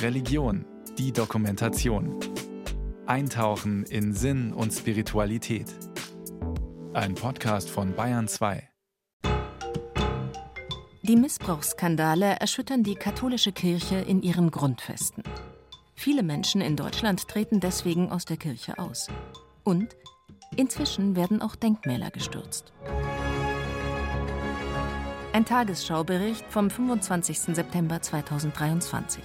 Religion, die Dokumentation. Eintauchen in Sinn und Spiritualität. Ein Podcast von Bayern 2. Die Missbrauchsskandale erschüttern die katholische Kirche in ihren Grundfesten. Viele Menschen in Deutschland treten deswegen aus der Kirche aus. Und inzwischen werden auch Denkmäler gestürzt. Ein Tagesschaubericht vom 25. September 2023.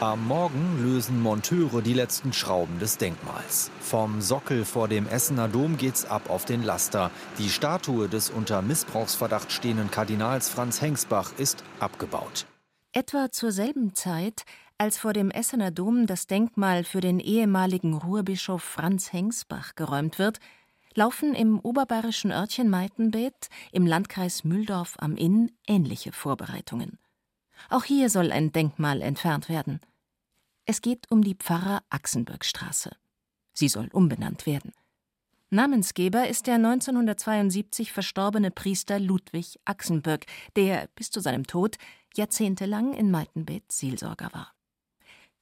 Am Morgen lösen Monteure die letzten Schrauben des Denkmals. Vom Sockel vor dem Essener Dom geht's ab auf den Laster. Die Statue des unter Missbrauchsverdacht stehenden Kardinals Franz Hengsbach ist abgebaut. Etwa zur selben Zeit, als vor dem Essener Dom das Denkmal für den ehemaligen Ruhrbischof Franz Hengsbach geräumt wird, laufen im oberbayerischen Örtchen Meitenbeth im Landkreis Mühldorf am Inn ähnliche Vorbereitungen. Auch hier soll ein Denkmal entfernt werden. Es geht um die Pfarrer Achsenbergstraße. Sie soll umbenannt werden. Namensgeber ist der 1972 verstorbene Priester Ludwig Achsenberg, der bis zu seinem Tod jahrzehntelang in Meitenbeth Seelsorger war.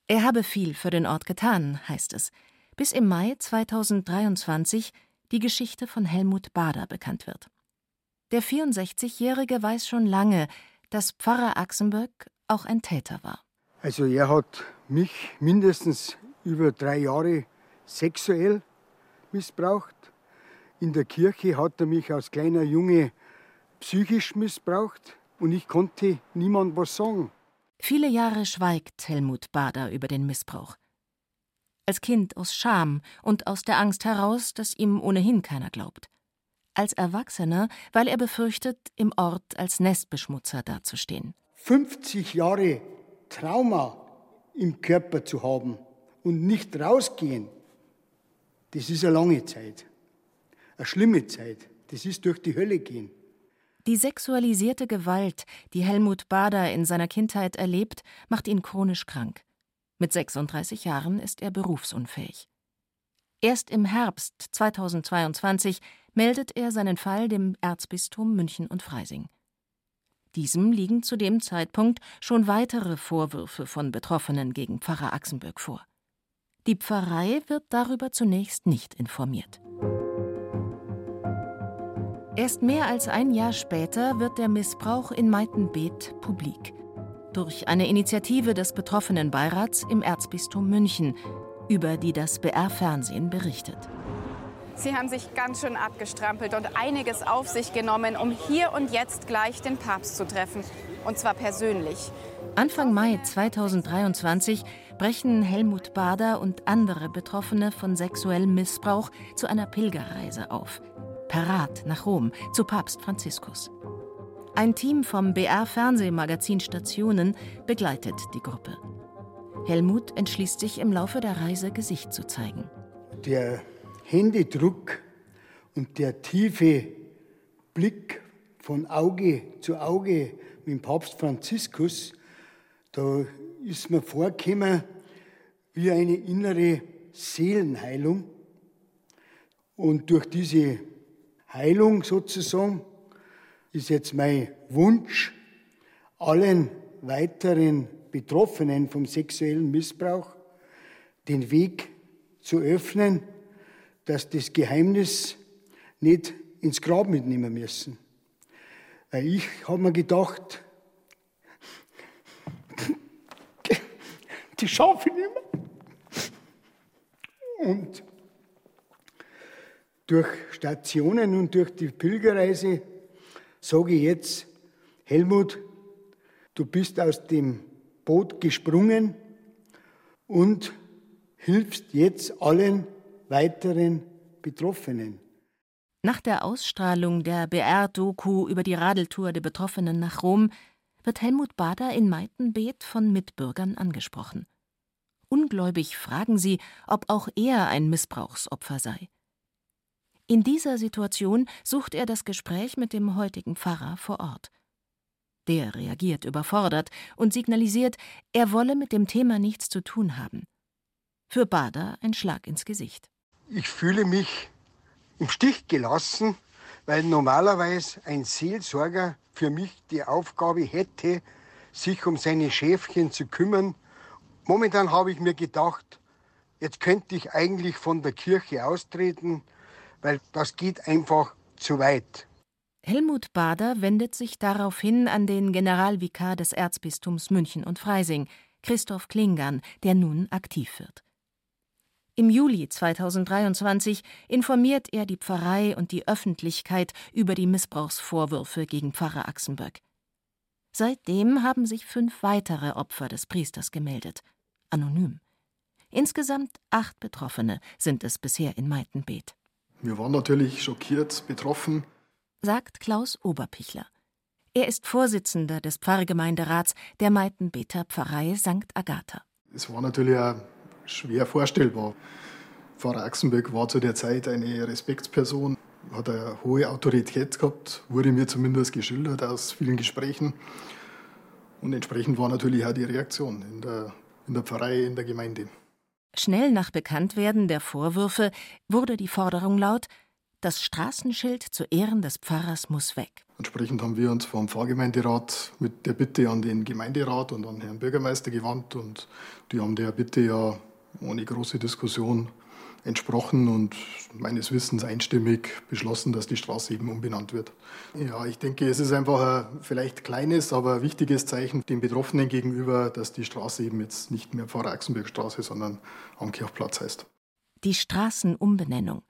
Er habe viel für den Ort getan, heißt es, bis im Mai 2023 die Geschichte von Helmut Bader bekannt wird. Der 64-Jährige weiß schon lange, dass Pfarrer Axenberg auch ein Täter war. Also er hat mich mindestens über drei Jahre sexuell missbraucht. In der Kirche hat er mich als kleiner Junge psychisch missbraucht und ich konnte niemand was sagen. Viele Jahre schweigt Helmut Bader über den Missbrauch. Als Kind aus Scham und aus der Angst heraus, dass ihm ohnehin keiner glaubt als Erwachsener, weil er befürchtet, im Ort als Nestbeschmutzer dazustehen. 50 Jahre Trauma im Körper zu haben und nicht rausgehen, das ist eine lange Zeit. Eine schlimme Zeit. Das ist durch die Hölle gehen. Die sexualisierte Gewalt, die Helmut Bader in seiner Kindheit erlebt, macht ihn chronisch krank. Mit 36 Jahren ist er berufsunfähig. Erst im Herbst 2022 meldet er seinen Fall dem Erzbistum München und Freising. Diesem liegen zu dem Zeitpunkt schon weitere Vorwürfe von Betroffenen gegen Pfarrer Axenböck vor. Die Pfarrei wird darüber zunächst nicht informiert. Erst mehr als ein Jahr später wird der Missbrauch in Meitenbeet publik. Durch eine Initiative des betroffenen Beirats im Erzbistum München, über die das BR-Fernsehen berichtet. Sie haben sich ganz schön abgestrampelt und einiges auf sich genommen, um hier und jetzt gleich den Papst zu treffen. Und zwar persönlich. Anfang Mai 2023 brechen Helmut Bader und andere Betroffene von sexuellem Missbrauch zu einer Pilgerreise auf. Parat nach Rom zu Papst Franziskus. Ein Team vom BR-Fernsehmagazin Stationen begleitet die Gruppe. Helmut entschließt sich im Laufe der Reise Gesicht zu zeigen. Der Händedruck und der tiefe Blick von Auge zu Auge mit Papst Franziskus, da ist mir vorgekommen wie eine innere Seelenheilung. Und durch diese Heilung sozusagen ist jetzt mein Wunsch, allen weiteren Betroffenen vom sexuellen Missbrauch den Weg zu öffnen, dass das Geheimnis nicht ins Grab mitnehmen müssen. Weil ich habe mir gedacht, die schaffe ich nicht mehr. Und durch Stationen und durch die Pilgerreise sage ich jetzt, Helmut, du bist aus dem Boot gesprungen und hilfst jetzt allen weiteren Betroffenen. Nach der Ausstrahlung der BR-Doku über die Radeltour der Betroffenen nach Rom wird Helmut Bader in Meitenbeet von Mitbürgern angesprochen. Ungläubig fragen sie, ob auch er ein Missbrauchsopfer sei. In dieser Situation sucht er das Gespräch mit dem heutigen Pfarrer vor Ort. Der reagiert überfordert und signalisiert, er wolle mit dem Thema nichts zu tun haben. Für Bader ein Schlag ins Gesicht ich fühle mich im Stich gelassen, weil normalerweise ein Seelsorger für mich die Aufgabe hätte, sich um seine Schäfchen zu kümmern. Momentan habe ich mir gedacht, jetzt könnte ich eigentlich von der Kirche austreten, weil das geht einfach zu weit. Helmut Bader wendet sich daraufhin an den Generalvikar des Erzbistums München und Freising, Christoph Klingern, der nun aktiv wird. Im Juli 2023 informiert er die Pfarrei und die Öffentlichkeit über die Missbrauchsvorwürfe gegen Pfarrer Axenböck. Seitdem haben sich fünf weitere Opfer des Priesters gemeldet, anonym. Insgesamt acht Betroffene sind es bisher in Meitenbeet. Wir waren natürlich schockiert, betroffen, sagt Klaus Oberpichler. Er ist Vorsitzender des Pfarrgemeinderats der Meitenbeter Pfarrei St. Agatha. Es war natürlich auch schwer vorstellbar. Pfarrer Axenbeck war zu der Zeit eine Respektsperson, hat eine hohe Autorität gehabt, wurde mir zumindest geschildert aus vielen Gesprächen. Und entsprechend war natürlich auch die Reaktion in der, in der Pfarrei, in der Gemeinde. Schnell nach Bekanntwerden der Vorwürfe wurde die Forderung laut, das Straßenschild zu Ehren des Pfarrers muss weg. Entsprechend haben wir uns vom Pfarrgemeinderat mit der Bitte an den Gemeinderat und an Herrn Bürgermeister gewandt und die haben der Bitte ja ohne große Diskussion entsprochen und meines Wissens einstimmig beschlossen, dass die Straße eben umbenannt wird. Ja, ich denke, es ist einfach ein vielleicht kleines, aber wichtiges Zeichen den Betroffenen gegenüber, dass die Straße eben jetzt nicht mehr Pfarrer-Axenberg-Straße, sondern am Kirchplatz heißt. Die Straßenumbenennung.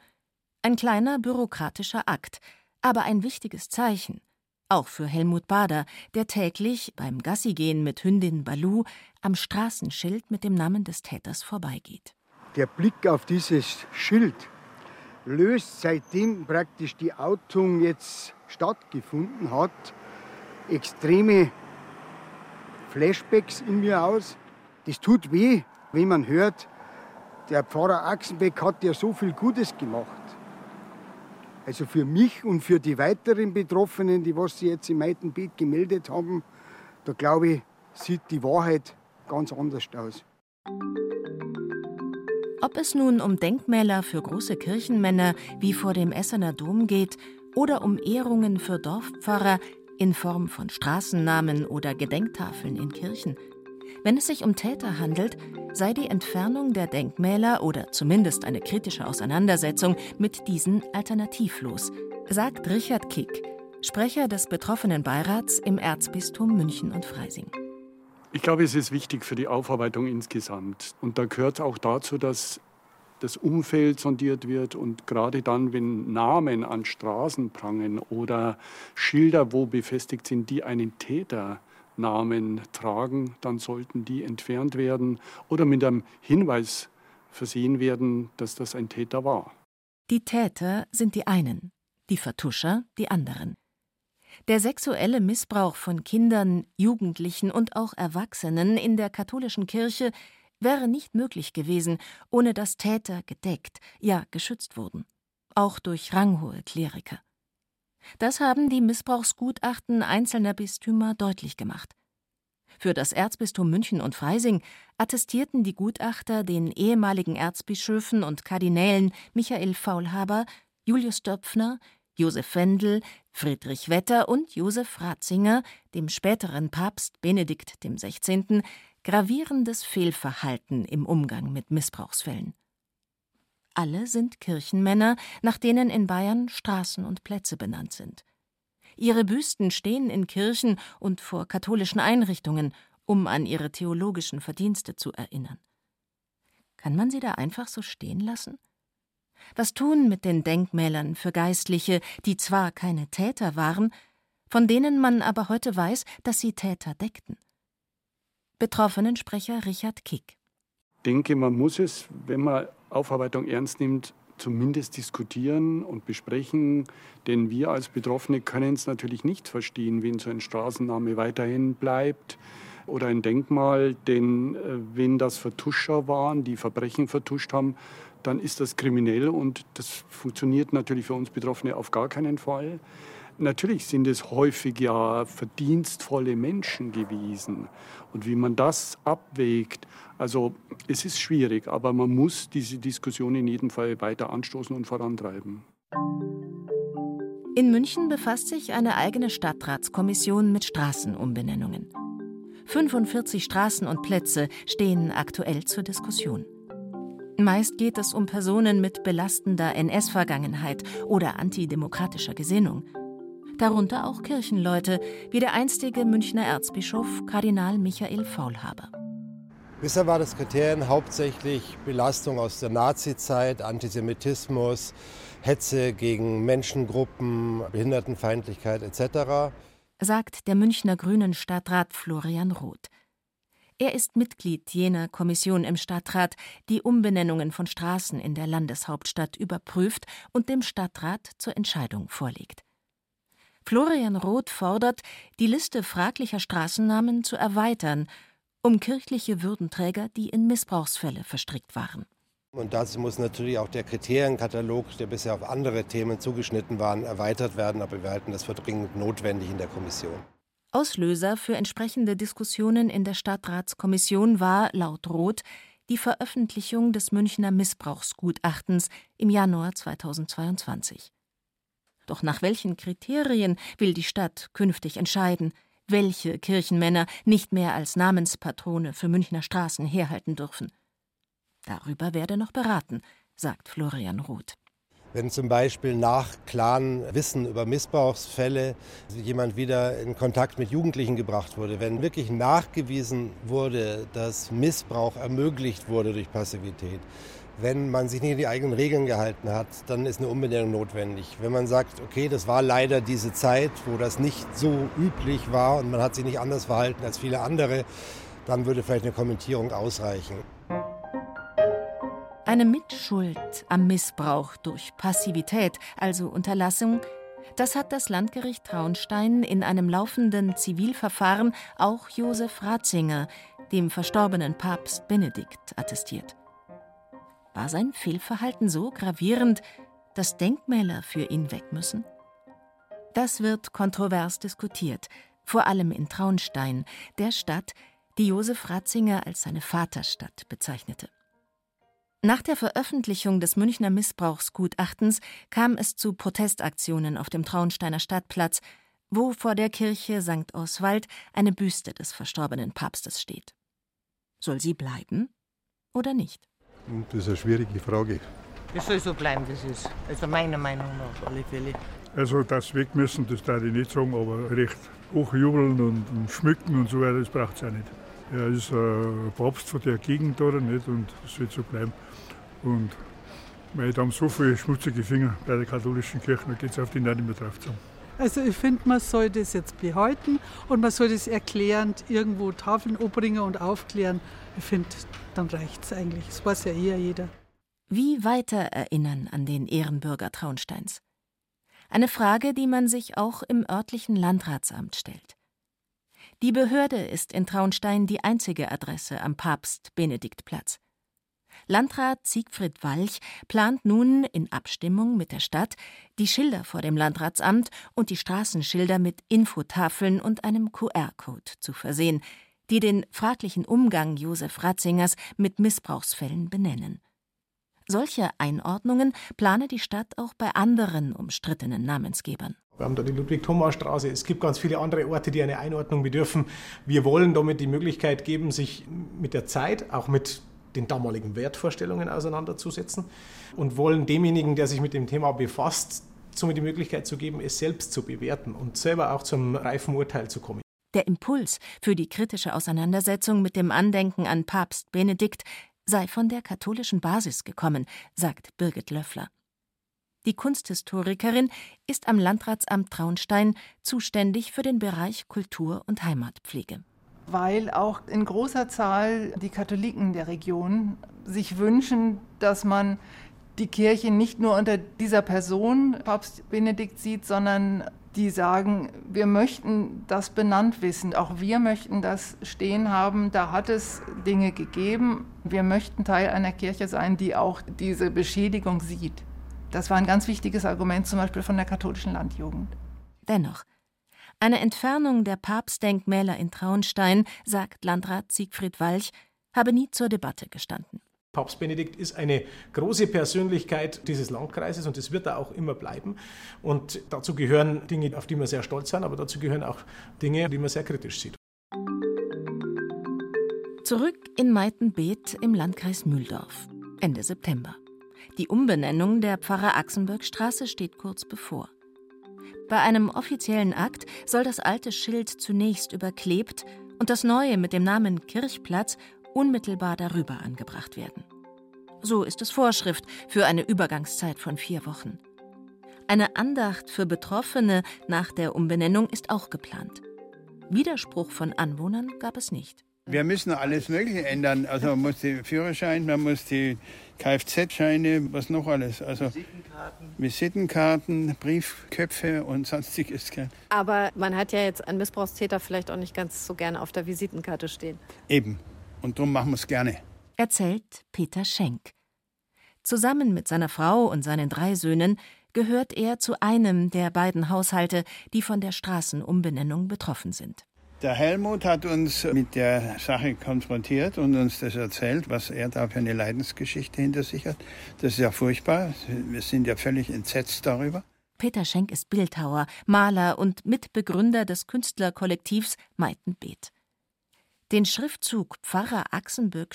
Ein kleiner bürokratischer Akt, aber ein wichtiges Zeichen. Auch für Helmut Bader, der täglich beim Gassigehen mit Hündin Balu am Straßenschild mit dem Namen des Täters vorbeigeht. Der Blick auf dieses Schild löst seitdem praktisch die Outung jetzt stattgefunden hat, extreme Flashbacks in mir aus. Das tut weh, wenn man hört, der Pfarrer Axenbeck hat ja so viel Gutes gemacht. Also für mich und für die weiteren Betroffenen, die was sie jetzt im Meitenbeet gemeldet haben, da glaube ich, sieht die Wahrheit ganz anders aus. Ob es nun um Denkmäler für große Kirchenmänner wie vor dem Essener Dom geht oder um Ehrungen für Dorfpfarrer in Form von Straßennamen oder Gedenktafeln in Kirchen, wenn es sich um Täter handelt, sei die Entfernung der Denkmäler oder zumindest eine kritische Auseinandersetzung mit diesen alternativlos, sagt Richard Kick, Sprecher des betroffenen Beirats im Erzbistum München und Freising. Ich glaube, es ist wichtig für die Aufarbeitung insgesamt. Und da gehört auch dazu, dass das Umfeld sondiert wird und gerade dann, wenn Namen an Straßen prangen oder Schilder wo befestigt sind, die einen Täter Namen tragen, dann sollten die entfernt werden oder mit einem Hinweis versehen werden, dass das ein Täter war. Die Täter sind die einen, die Vertuscher die anderen. Der sexuelle Missbrauch von Kindern, Jugendlichen und auch Erwachsenen in der katholischen Kirche wäre nicht möglich gewesen, ohne dass Täter gedeckt, ja geschützt wurden, auch durch ranghohe Kleriker. Das haben die Missbrauchsgutachten einzelner Bistümer deutlich gemacht. Für das Erzbistum München und Freising attestierten die Gutachter den ehemaligen Erzbischöfen und Kardinälen Michael Faulhaber, Julius Döpfner, Josef Wendel, Friedrich Wetter und Josef Ratzinger, dem späteren Papst Benedikt XVI., gravierendes Fehlverhalten im Umgang mit Missbrauchsfällen. Alle sind Kirchenmänner, nach denen in Bayern Straßen und Plätze benannt sind. Ihre Büsten stehen in Kirchen und vor katholischen Einrichtungen, um an ihre theologischen Verdienste zu erinnern. Kann man sie da einfach so stehen lassen? Was tun mit den Denkmälern für Geistliche, die zwar keine Täter waren, von denen man aber heute weiß, dass sie Täter deckten? Betroffenensprecher Richard Kick. Ich denke, man muss es, wenn man Aufarbeitung ernst nimmt, zumindest diskutieren und besprechen, denn wir als Betroffene können es natürlich nicht verstehen, wenn so ein Straßenname weiterhin bleibt oder ein Denkmal, denn äh, wenn das Vertuscher waren, die Verbrechen vertuscht haben, dann ist das kriminell und das funktioniert natürlich für uns Betroffene auf gar keinen Fall. Natürlich sind es häufig ja verdienstvolle Menschen gewesen. Und wie man das abwägt, also es ist schwierig, aber man muss diese Diskussion in jedem Fall weiter anstoßen und vorantreiben. In München befasst sich eine eigene Stadtratskommission mit Straßenumbenennungen. 45 Straßen und Plätze stehen aktuell zur Diskussion. Meist geht es um Personen mit belastender NS-Vergangenheit oder antidemokratischer Gesinnung. Darunter auch Kirchenleute, wie der einstige Münchner Erzbischof Kardinal Michael Faulhaber. Bisher war das Kriterium hauptsächlich Belastung aus der Nazizeit, Antisemitismus, Hetze gegen Menschengruppen, Behindertenfeindlichkeit etc. Sagt der Münchner Grünen Stadtrat Florian Roth. Er ist Mitglied jener Kommission im Stadtrat, die Umbenennungen von Straßen in der Landeshauptstadt überprüft und dem Stadtrat zur Entscheidung vorlegt. Florian Roth fordert, die Liste fraglicher Straßennamen zu erweitern, um kirchliche Würdenträger, die in Missbrauchsfälle verstrickt waren. Und dazu muss natürlich auch der Kriterienkatalog, der bisher auf andere Themen zugeschnitten war, erweitert werden. Aber wir halten das für dringend notwendig in der Kommission. Auslöser für entsprechende Diskussionen in der Stadtratskommission war, laut Roth, die Veröffentlichung des Münchner Missbrauchsgutachtens im Januar 2022. Doch nach welchen Kriterien will die Stadt künftig entscheiden, welche Kirchenmänner nicht mehr als Namenspatrone für Münchner Straßen herhalten dürfen? Darüber werde noch beraten, sagt Florian Roth. Wenn zum Beispiel nach klaren Wissen über Missbrauchsfälle jemand wieder in Kontakt mit Jugendlichen gebracht wurde, wenn wirklich nachgewiesen wurde, dass Missbrauch ermöglicht wurde durch Passivität, wenn man sich nicht an die eigenen Regeln gehalten hat, dann ist eine Umbenennung notwendig. Wenn man sagt, okay, das war leider diese Zeit, wo das nicht so üblich war und man hat sich nicht anders verhalten als viele andere, dann würde vielleicht eine Kommentierung ausreichen. Eine Mitschuld am Missbrauch durch Passivität, also Unterlassung, das hat das Landgericht Traunstein in einem laufenden Zivilverfahren auch Josef Ratzinger, dem verstorbenen Papst Benedikt, attestiert. War sein Fehlverhalten so gravierend, dass Denkmäler für ihn weg müssen? Das wird kontrovers diskutiert, vor allem in Traunstein, der Stadt, die Josef Ratzinger als seine Vaterstadt bezeichnete. Nach der Veröffentlichung des Münchner Missbrauchsgutachtens kam es zu Protestaktionen auf dem Traunsteiner Stadtplatz, wo vor der Kirche St. Oswald eine Büste des verstorbenen Papstes steht. Soll sie bleiben oder nicht? Das ist eine schwierige Frage. Es soll so bleiben, wie es ist. Also meiner Meinung nach auf alle Fälle. Also das weg müssen, das darf ich nicht sagen, aber recht hochjubeln und schmücken und so weiter, das braucht es auch nicht. Er ist ein Papst von der Gegend da nicht und das wird so bleiben. Und weil da haben so viele schmutzige Finger bei der katholischen Kirche, da geht es auf die nicht mehr drauf zusammen. Also ich finde, man soll das jetzt behalten und man soll das erklärend irgendwo Tafeln umbringen und aufklären. Ich finde, dann reicht es eigentlich. Das weiß ja eher jeder. Wie weiter erinnern an den Ehrenbürger Traunsteins? Eine Frage, die man sich auch im örtlichen Landratsamt stellt. Die Behörde ist in Traunstein die einzige Adresse am Papst-Benedikt-Platz. Landrat Siegfried Walch plant nun in Abstimmung mit der Stadt, die Schilder vor dem Landratsamt und die Straßenschilder mit Infotafeln und einem QR-Code zu versehen, die den fraglichen Umgang Josef Ratzingers mit Missbrauchsfällen benennen. Solche Einordnungen plane die Stadt auch bei anderen umstrittenen Namensgebern. Wir haben da die Ludwig-Thomas-Straße. Es gibt ganz viele andere Orte, die eine Einordnung bedürfen. Wir wollen damit die Möglichkeit geben, sich mit der Zeit, auch mit den damaligen Wertvorstellungen auseinanderzusetzen und wollen demjenigen, der sich mit dem Thema befasst, somit die Möglichkeit zu geben, es selbst zu bewerten und selber auch zum reifen Urteil zu kommen. Der Impuls für die kritische Auseinandersetzung mit dem Andenken an Papst Benedikt sei von der katholischen Basis gekommen, sagt Birgit Löffler. Die Kunsthistorikerin ist am Landratsamt Traunstein zuständig für den Bereich Kultur und Heimatpflege. Weil auch in großer Zahl die Katholiken der Region sich wünschen, dass man die Kirche nicht nur unter dieser Person Papst Benedikt sieht, sondern die sagen, wir möchten das benannt wissen, auch wir möchten das stehen haben, da hat es Dinge gegeben, wir möchten Teil einer Kirche sein, die auch diese Beschädigung sieht. Das war ein ganz wichtiges Argument zum Beispiel von der katholischen Landjugend. Dennoch, eine Entfernung der Papstdenkmäler in Traunstein, sagt Landrat Siegfried Walch, habe nie zur Debatte gestanden. Papst Benedikt ist eine große Persönlichkeit dieses Landkreises und das wird er auch immer bleiben. Und dazu gehören Dinge, auf die wir sehr stolz sind, aber dazu gehören auch Dinge, die man sehr kritisch sieht. Zurück in Meitenbeet im Landkreis Mühldorf. Ende September. Die Umbenennung der Pfarrer Axenbergstraße steht kurz bevor. Bei einem offiziellen Akt soll das alte Schild zunächst überklebt und das neue mit dem Namen Kirchplatz unmittelbar darüber angebracht werden. So ist es Vorschrift für eine Übergangszeit von vier Wochen. Eine Andacht für Betroffene nach der Umbenennung ist auch geplant. Widerspruch von Anwohnern gab es nicht. Wir müssen alles Mögliche ändern. Also man muss den Führerschein, man muss die Kfz-Scheine, was noch alles. Also Visitenkarten. Visitenkarten, Briefköpfe und sonstiges. Aber man hat ja jetzt einen Missbrauchstäter vielleicht auch nicht ganz so gerne auf der Visitenkarte stehen. Eben. Und darum machen wir es gerne erzählt Peter Schenk. Zusammen mit seiner Frau und seinen drei Söhnen gehört er zu einem der beiden Haushalte, die von der Straßenumbenennung betroffen sind. Der Helmut hat uns mit der Sache konfrontiert und uns das erzählt, was er da für eine Leidensgeschichte hinter sich hat. Das ist ja furchtbar. Wir sind ja völlig entsetzt darüber. Peter Schenk ist Bildhauer, Maler und Mitbegründer des Künstlerkollektivs Meitenbeet. Den Schriftzug Pfarrer Axenböck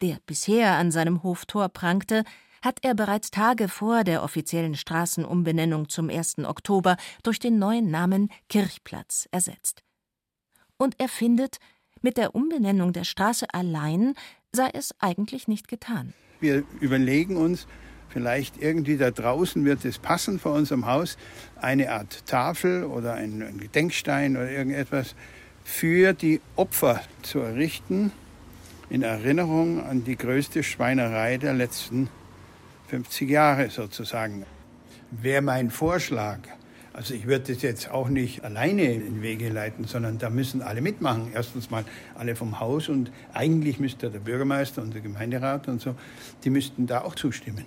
der bisher an seinem Hoftor prangte, hat er bereits Tage vor der offiziellen Straßenumbenennung zum 1. Oktober durch den neuen Namen Kirchplatz ersetzt. Und er findet, mit der Umbenennung der Straße allein sei es eigentlich nicht getan. Wir überlegen uns, vielleicht irgendwie da draußen wird es passen vor unserem Haus, eine Art Tafel oder ein Gedenkstein oder irgendetwas, für die Opfer zu errichten, in Erinnerung an die größte Schweinerei der letzten 50 Jahre sozusagen. Wäre mein Vorschlag. Also ich würde das jetzt auch nicht alleine in Wege leiten, sondern da müssen alle mitmachen. Erstens mal alle vom Haus und eigentlich müsste der Bürgermeister und der Gemeinderat und so, die müssten da auch zustimmen.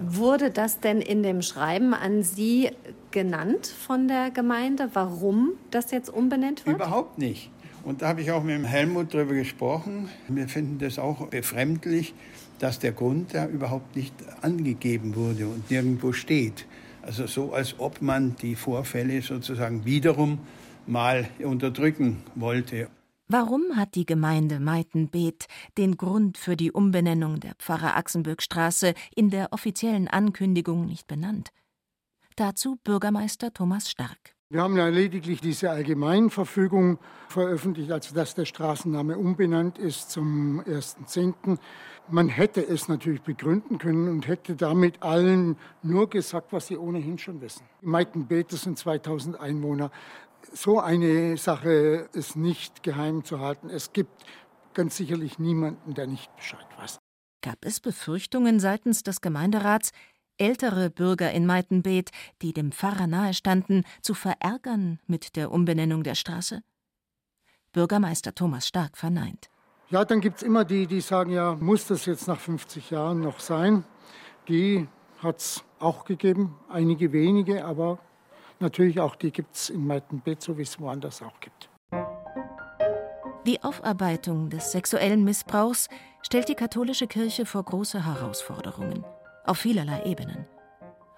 Wurde das denn in dem Schreiben an Sie genannt von der Gemeinde, warum das jetzt umbenannt wird? Überhaupt nicht. Und da habe ich auch mit dem Helmut darüber gesprochen. Wir finden das auch befremdlich, dass der Grund da überhaupt nicht angegeben wurde und nirgendwo steht. Also so, als ob man die Vorfälle sozusagen wiederum mal unterdrücken wollte. Warum hat die Gemeinde Meitenbeet den Grund für die Umbenennung der Pfarrer Axenböckstraße in der offiziellen Ankündigung nicht benannt? Dazu Bürgermeister Thomas Stark. Wir haben ja lediglich diese Allgemeinverfügung veröffentlicht, also dass der Straßenname umbenannt ist zum 1.10. Man hätte es natürlich begründen können und hätte damit allen nur gesagt, was sie ohnehin schon wissen. Meitenbeet sind 2000 Einwohner so eine Sache ist nicht geheim zu halten. Es gibt ganz sicherlich niemanden, der nicht Bescheid weiß. Gab es Befürchtungen seitens des Gemeinderats, ältere Bürger in Meitenbeet, die dem Pfarrer nahestanden, zu verärgern mit der Umbenennung der Straße? Bürgermeister Thomas Stark verneint. Ja, dann gibt es immer die, die sagen, ja, muss das jetzt nach 50 Jahren noch sein? Die hat es auch gegeben, einige wenige, aber Natürlich auch die gibt es in Meitenbeet, so wie es woanders auch gibt. Die Aufarbeitung des sexuellen Missbrauchs stellt die katholische Kirche vor große Herausforderungen, auf vielerlei Ebenen.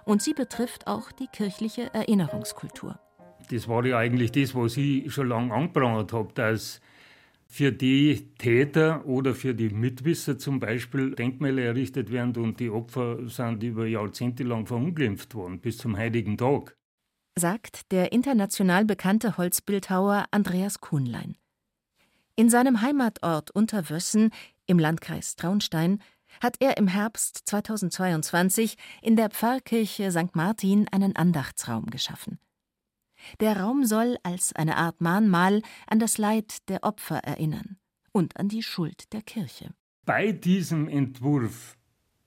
Und sie betrifft auch die kirchliche Erinnerungskultur. Das war ja eigentlich das, was ich schon lange angeprangert habe, dass für die Täter oder für die Mitwisser zum Beispiel Denkmäler errichtet werden und die Opfer sind über Jahrzehnte lang verunglimpft worden, bis zum heutigen Tag sagt der international bekannte Holzbildhauer Andreas Kuhnlein. In seinem Heimatort Unterwössen im Landkreis Traunstein hat er im Herbst 2022 in der Pfarrkirche St. Martin einen Andachtsraum geschaffen. Der Raum soll als eine Art Mahnmal an das Leid der Opfer erinnern und an die Schuld der Kirche. Bei diesem Entwurf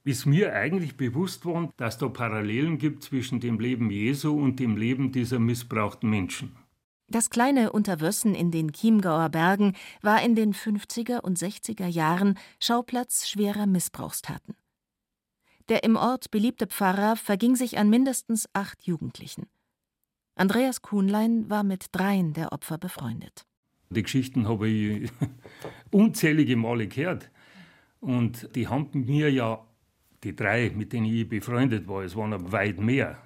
ist mir eigentlich bewusst worden, dass da Parallelen gibt zwischen dem Leben Jesu und dem Leben dieser missbrauchten Menschen. Das kleine Unterwössen in den Chiemgauer Bergen war in den 50er und 60er Jahren Schauplatz schwerer Missbrauchstaten. Der im Ort beliebte Pfarrer verging sich an mindestens acht Jugendlichen. Andreas Kuhnlein war mit dreien der Opfer befreundet. Die Geschichten habe ich unzählige Male gehört. Und die haben mir ja die drei, mit denen ich befreundet war, es waren aber weit mehr,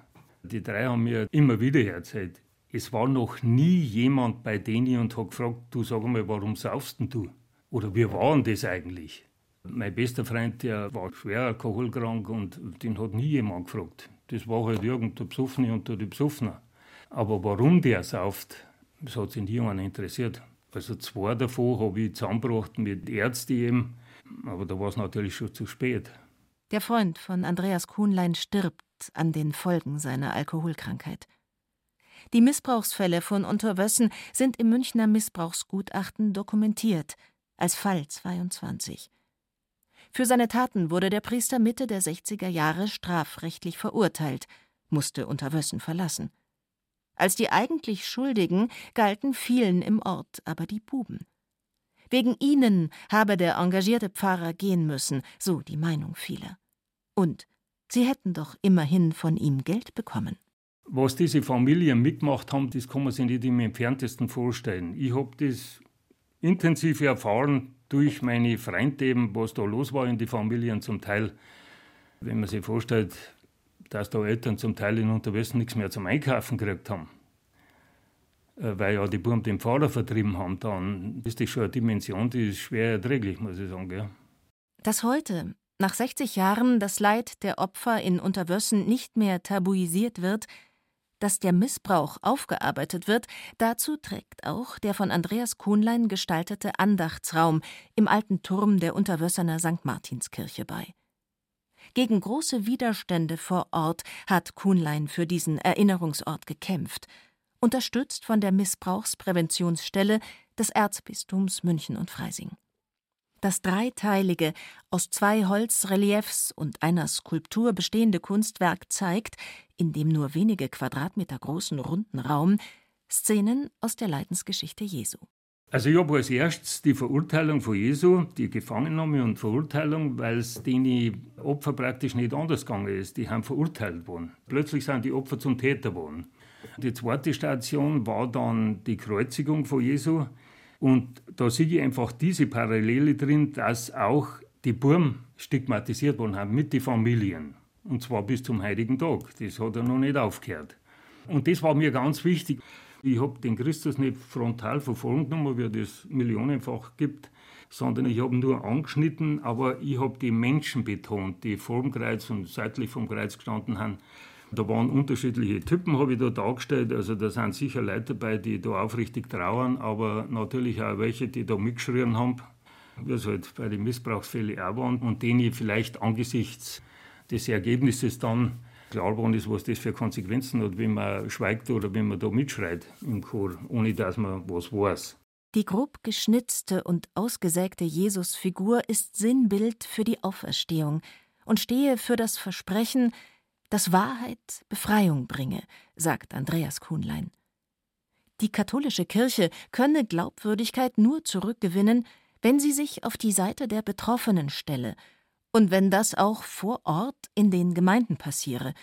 die drei haben mir immer wieder erzählt, es war noch nie jemand bei denen und hat gefragt, du sag mal, warum saufst denn du? Oder wir waren das eigentlich. Mein bester Freund, der war schwer alkoholkrank und den hat nie jemand gefragt. Das war halt irgendein Besoffene unter die Besoffenen. Aber warum der sauft, das hat sich nie jemand interessiert. Also zwei davon habe ich zusammengebracht mit Ärzten eben, aber da war es natürlich schon zu spät. Der Freund von Andreas Kuhnlein stirbt an den Folgen seiner Alkoholkrankheit. Die Missbrauchsfälle von Unterwössen sind im Münchner Missbrauchsgutachten dokumentiert als Fall 22. Für seine Taten wurde der Priester Mitte der 60er Jahre strafrechtlich verurteilt, musste Unterwössen verlassen. Als die eigentlich Schuldigen galten vielen im Ort aber die Buben. Wegen ihnen habe der engagierte Pfarrer gehen müssen, so die Meinung vieler. Und sie hätten doch immerhin von ihm Geld bekommen. Was diese Familien mitgemacht haben, das kann man sich nicht im entferntesten vorstellen. Ich habe das intensiv erfahren durch meine Freunde, eben, was da los war in den Familien zum Teil. Wenn man sich vorstellt, dass da Eltern zum Teil in Unterwessen nichts mehr zum Einkaufen gekriegt haben, äh, weil ja die Buben den Pfarrer vertrieben haben, dann ist das schon eine Dimension, die ist schwer erträglich, muss ich sagen. Ja. Dass heute, nach 60 Jahren, das Leid der Opfer in Unterwössen nicht mehr tabuisiert wird, dass der Missbrauch aufgearbeitet wird, dazu trägt auch der von Andreas Kuhnlein gestaltete Andachtsraum im alten Turm der Unterwössener St. Martinskirche bei. Gegen große Widerstände vor Ort hat Kuhnlein für diesen Erinnerungsort gekämpft, unterstützt von der Missbrauchspräventionsstelle des Erzbistums München und Freising. Das dreiteilige, aus zwei Holzreliefs und einer Skulptur bestehende Kunstwerk zeigt, in dem nur wenige Quadratmeter großen runden Raum, Szenen aus der Leidensgeschichte Jesu. Also ich habe als erstes die Verurteilung von Jesu, die Gefangennahme und Verurteilung, weil es denen Opfer praktisch nicht anders gegangen ist. Die haben verurteilt worden. Plötzlich sind die Opfer zum Täter geworden. Die zweite Station war dann die Kreuzigung von Jesu. Und da sehe ich einfach diese Parallele drin, dass auch die Burm stigmatisiert worden haben mit den Familien. Und zwar bis zum heutigen Tag. Das hat er noch nicht aufgehört. Und das war mir ganz wichtig. Ich habe den Christus nicht frontal vor genommen, wie das millionenfach gibt, sondern ich habe nur angeschnitten, aber ich habe die Menschen betont, die vor dem Kreuz und seitlich vom Kreuz gestanden haben. Da waren unterschiedliche Typen, habe ich da dargestellt. Also da sind sicher Leute dabei, die da aufrichtig trauern, aber natürlich auch welche, die da mitgeschrien haben, wie es halt bei den Missbrauchsfällen auch waren und denen ich vielleicht angesichts des Ergebnisses dann klar geworden ist, was das für Konsequenzen hat, wenn man schweigt oder wenn man da mitschreit im Chor, ohne dass man was weiß. Die grob geschnitzte und ausgesägte Jesusfigur ist Sinnbild für die Auferstehung und stehe für das Versprechen, dass Wahrheit Befreiung bringe, sagt Andreas Kuhnlein. Die katholische Kirche könne Glaubwürdigkeit nur zurückgewinnen, wenn sie sich auf die Seite der Betroffenen stelle und wenn das auch vor Ort in den Gemeinden passiere,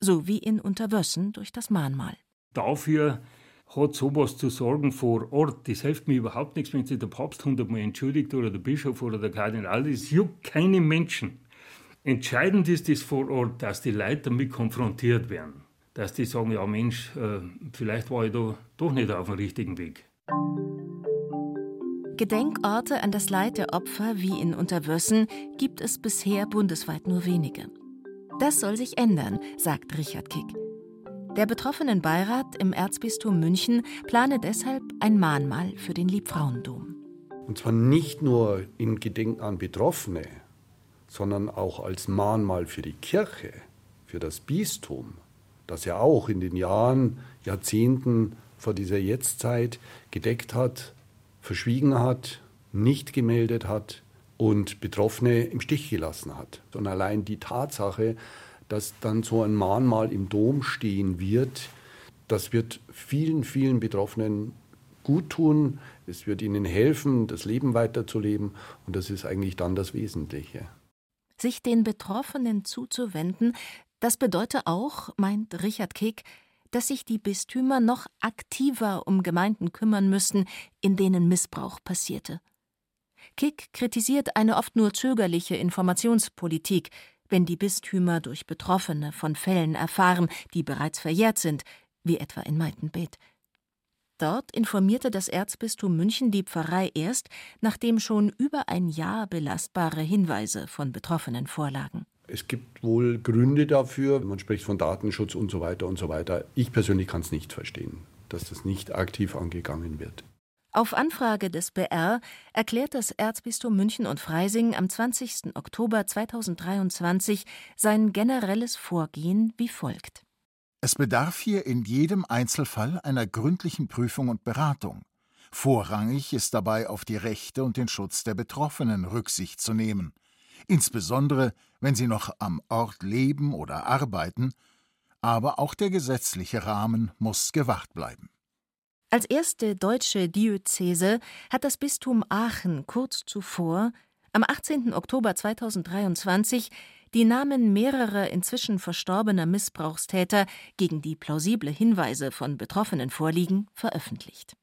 so wie in Unterwössen durch das Mahnmal. Dafür hat sowas zu sorgen vor Ort. Das hilft mir überhaupt nichts, wenn sich der Papst hundertmal entschuldigt oder der Bischof oder der Kardinal. Das juckt keine Menschen. Entscheidend ist es vor Ort, dass die Leute damit konfrontiert werden. Dass die sagen, ja Mensch, äh, vielleicht war ich da doch nicht auf dem richtigen Weg. Gedenkorte an das Leid der Opfer wie in Unterwössen gibt es bisher bundesweit nur wenige. Das soll sich ändern, sagt Richard Kick. Der betroffenen Beirat im Erzbistum München plane deshalb ein Mahnmal für den Liebfrauendom. Und zwar nicht nur in Gedenken an Betroffene, sondern auch als Mahnmal für die Kirche, für das Bistum, das ja auch in den Jahren, Jahrzehnten vor dieser Jetztzeit gedeckt hat, verschwiegen hat, nicht gemeldet hat und Betroffene im Stich gelassen hat. Und allein die Tatsache, dass dann so ein Mahnmal im Dom stehen wird, das wird vielen, vielen Betroffenen gut tun. Es wird ihnen helfen, das Leben weiterzuleben. Und das ist eigentlich dann das Wesentliche. Sich den Betroffenen zuzuwenden, das bedeutet auch, meint Richard Kick, dass sich die Bistümer noch aktiver um Gemeinden kümmern müssten, in denen Missbrauch passierte. Kick kritisiert eine oft nur zögerliche Informationspolitik, wenn die Bistümer durch Betroffene von Fällen erfahren, die bereits verjährt sind, wie etwa in Meitenbeet. Dort informierte das Erzbistum München die Pfarrei erst, nachdem schon über ein Jahr belastbare Hinweise von Betroffenen vorlagen. Es gibt wohl Gründe dafür, man spricht von Datenschutz und so weiter und so weiter. Ich persönlich kann es nicht verstehen, dass das nicht aktiv angegangen wird. Auf Anfrage des BR erklärt das Erzbistum München und Freising am 20. Oktober 2023 sein generelles Vorgehen wie folgt. Es bedarf hier in jedem Einzelfall einer gründlichen Prüfung und Beratung. Vorrangig ist dabei auf die Rechte und den Schutz der Betroffenen Rücksicht zu nehmen insbesondere wenn sie noch am Ort leben oder arbeiten, aber auch der gesetzliche Rahmen muss gewahrt bleiben. Als erste deutsche Diözese hat das Bistum Aachen kurz zuvor, am 18. Oktober 2023, die Namen mehrerer inzwischen verstorbener Missbrauchstäter, gegen die plausible Hinweise von Betroffenen vorliegen, veröffentlicht.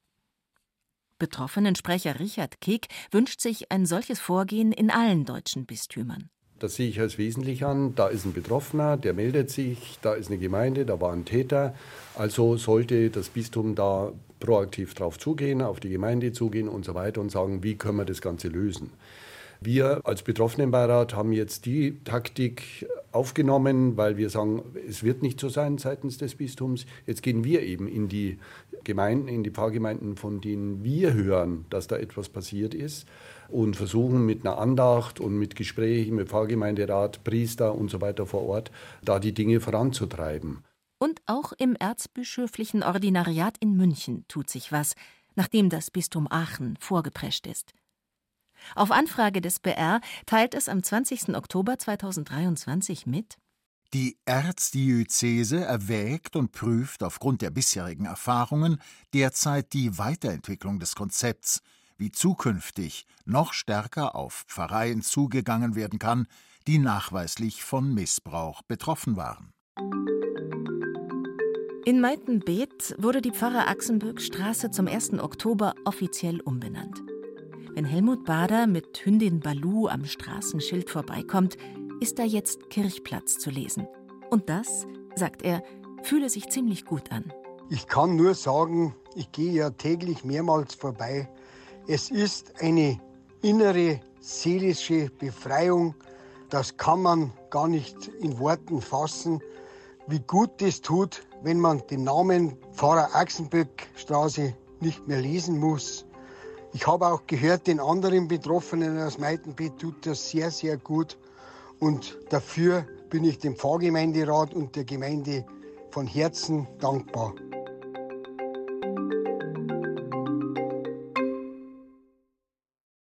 Betroffenensprecher Richard Kick wünscht sich ein solches Vorgehen in allen deutschen Bistümern. Das sehe ich als wesentlich an. Da ist ein Betroffener, der meldet sich, da ist eine Gemeinde, da war ein Täter. Also sollte das Bistum da proaktiv drauf zugehen, auf die Gemeinde zugehen und so weiter und sagen, wie können wir das Ganze lösen. Wir als Betroffenenbeirat haben jetzt die Taktik aufgenommen, weil wir sagen, es wird nicht so sein seitens des Bistums. Jetzt gehen wir eben in die Gemeinden, in die Pfarrgemeinden, von denen wir hören, dass da etwas passiert ist und versuchen mit einer Andacht und mit Gesprächen mit Pfarrgemeinderat, Priester und so weiter vor Ort, da die Dinge voranzutreiben. Und auch im erzbischöflichen Ordinariat in München tut sich was, nachdem das Bistum Aachen vorgeprescht ist. Auf Anfrage des BR teilt es am 20. Oktober 2023 mit, die Erzdiözese erwägt und prüft aufgrund der bisherigen Erfahrungen derzeit die Weiterentwicklung des Konzepts, wie zukünftig noch stärker auf Pfarreien zugegangen werden kann, die nachweislich von Missbrauch betroffen waren. In Meitenbeet wurde die Pfarrer Axenböck Straße zum 1. Oktober offiziell umbenannt. Wenn Helmut Bader mit Hündin Balu am Straßenschild vorbeikommt, ist da jetzt Kirchplatz zu lesen. Und das, sagt er, fühle sich ziemlich gut an. Ich kann nur sagen, ich gehe ja täglich mehrmals vorbei. Es ist eine innere seelische Befreiung. Das kann man gar nicht in Worten fassen, wie gut es tut, wenn man den Namen Pfarrer Axenböck Straße nicht mehr lesen muss. Ich habe auch gehört, den anderen Betroffenen aus Meitenbeet tut das sehr, sehr gut. Und dafür bin ich dem Pfarrgemeinderat und der Gemeinde von Herzen dankbar.